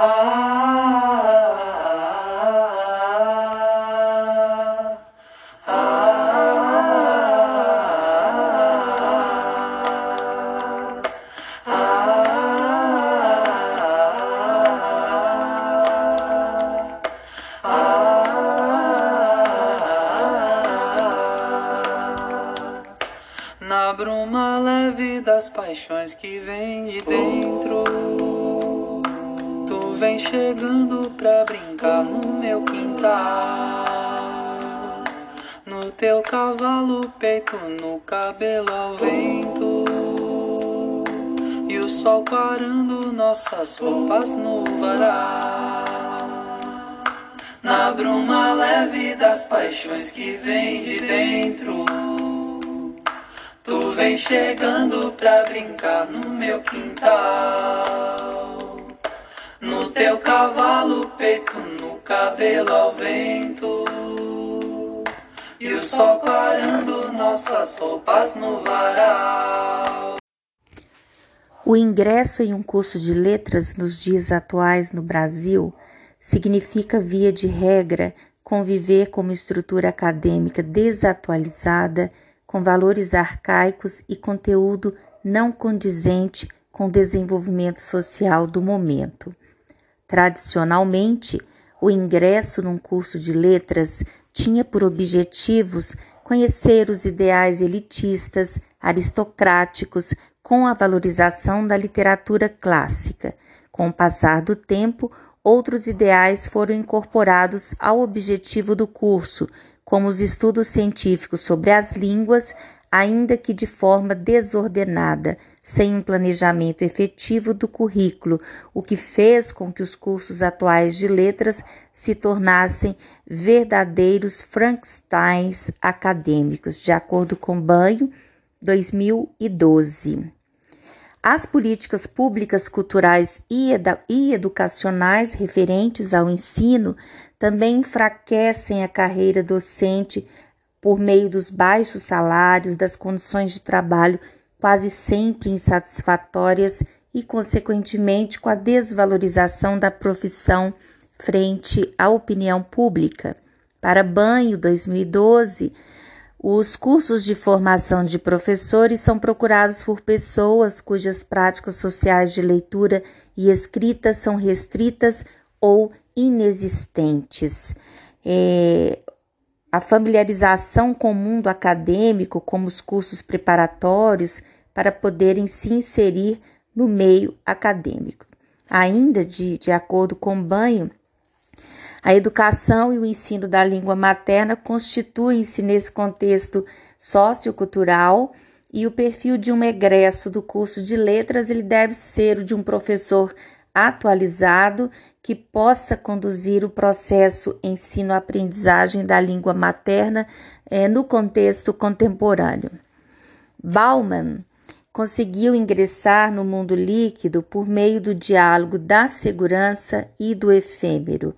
Na bruma leve das paixões que vem de dentro, vem chegando pra brincar no meu quintal. No teu cavalo, peito, no cabelo ao vento. E o sol clarando nossas roupas no varal. Na bruma leve das paixões que vem de dentro. Tu vem chegando pra brincar no meu quintal. No teu cavalo, peito, no cabelo ao vento. E o sol clarando nossas roupas no varal. O ingresso em um curso de letras nos dias atuais no Brasil significa, via de regra, conviver com uma estrutura acadêmica desatualizada com valores arcaicos e conteúdo não condizente com o desenvolvimento social do momento. Tradicionalmente, o ingresso num curso de letras tinha por objetivos conhecer os ideais elitistas, aristocráticos, com a valorização da literatura clássica. Com o passar do tempo, outros ideais foram incorporados ao objetivo do curso, como os estudos científicos sobre as línguas, ainda que de forma desordenada, sem um planejamento efetivo do currículo, o que fez com que os cursos atuais de letras se tornassem verdadeiros Frankensteins acadêmicos, de acordo com Banho, 2012. As políticas públicas culturais e, educacionais referentes ao ensino também enfraquecem a carreira docente por meio dos baixos salários, das condições de trabalho quase sempre insatisfatórias e, consequentemente, com a desvalorização da profissão frente à opinião pública. Para Banho 2012, os cursos de formação de professores são procurados por pessoas cujas práticas sociais de leitura e escrita são restritas ou inexistentes. É, a familiarização com o mundo acadêmico, como os cursos preparatórios, para poderem se inserir no meio acadêmico. Ainda de, de acordo com Banho, a educação e o ensino da língua materna constituem-se nesse contexto sociocultural e o perfil de um egresso do curso de letras ele deve ser o de um professor atualizado que possa conduzir o processo ensino-aprendizagem da língua materna eh, no contexto contemporâneo. Bauman conseguiu ingressar no mundo líquido por meio do diálogo da segurança e do efêmero.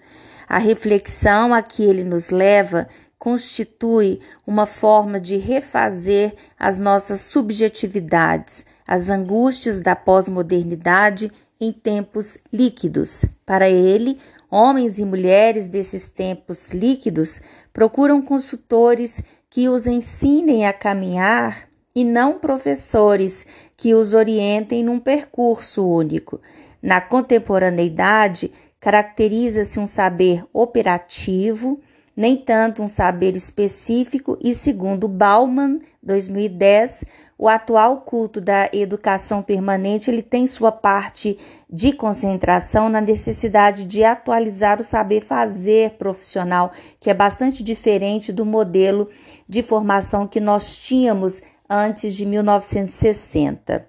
A reflexão a que ele nos leva constitui uma forma de refazer as nossas subjetividades, as angústias da pós-modernidade em tempos líquidos. Para ele, homens e mulheres desses tempos líquidos procuram consultores que os ensinem a caminhar e não professores que os orientem num percurso único. Na contemporaneidade, caracteriza-se um saber operativo, nem tanto um saber específico, e segundo Bauman, 2010, o atual culto da educação permanente ele tem sua parte de concentração na necessidade de atualizar o saber fazer profissional, que é bastante diferente do modelo de formação que nós tínhamos antes de 1960.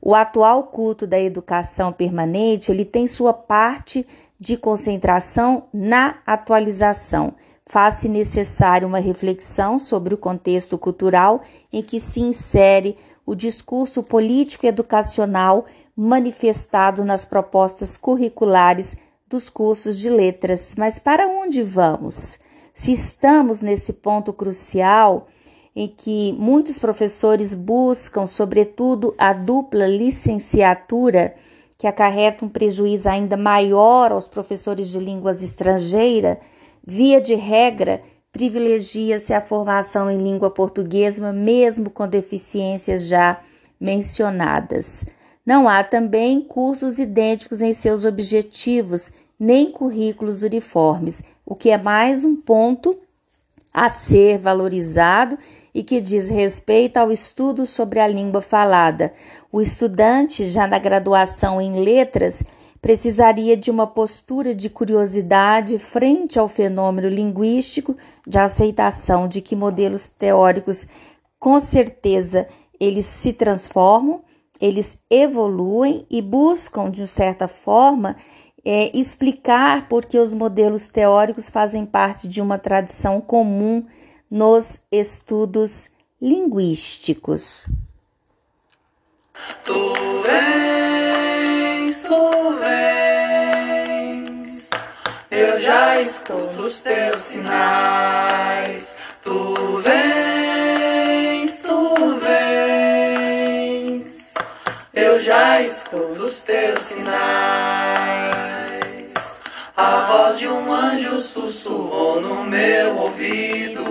O atual culto da educação permanente, ele tem sua parte de concentração na atualização. Faz-se necessário uma reflexão sobre o contexto cultural em que se insere o discurso político educacional manifestado nas propostas curriculares dos cursos de letras. Mas para onde vamos? Se estamos nesse ponto crucial em que muitos professores buscam, sobretudo, a dupla licenciatura, que acarreta um prejuízo ainda maior aos professores de línguas estrangeiras, via de regra, privilegia-se a formação em língua portuguesa, mesmo com deficiências já mencionadas. Não há também cursos idênticos em seus objetivos, nem currículos uniformes, o que é mais um ponto a ser valorizado e que diz respeito ao estudo sobre a língua falada. O estudante, já na graduação em letras, precisaria de uma postura de curiosidade frente ao fenômeno linguístico, de aceitação de que modelos teóricos, com certeza, eles se transformam, eles evoluem e buscam, de certa forma, é, explicar por que os modelos teóricos fazem parte de uma tradição comum nos estudos linguísticos. Vens, eu já escuto os teus sinais. Tu vens, tu vens, eu já escuto os teus sinais. A voz de um anjo sussurrou no meu ouvido.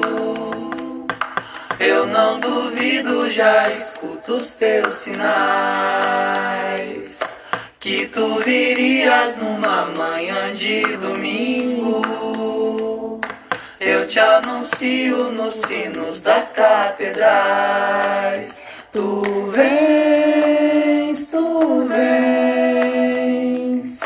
Eu não duvido, já escuto os teus sinais. Que tu virias numa manhã de domingo. Eu te anuncio nos sinos das catedrais. Tu vens, tu vens.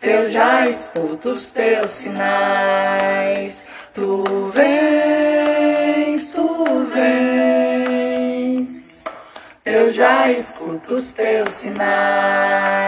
Eu já escuto os teus sinais. Tu vens, tu vens. Eu já escuto os teus sinais.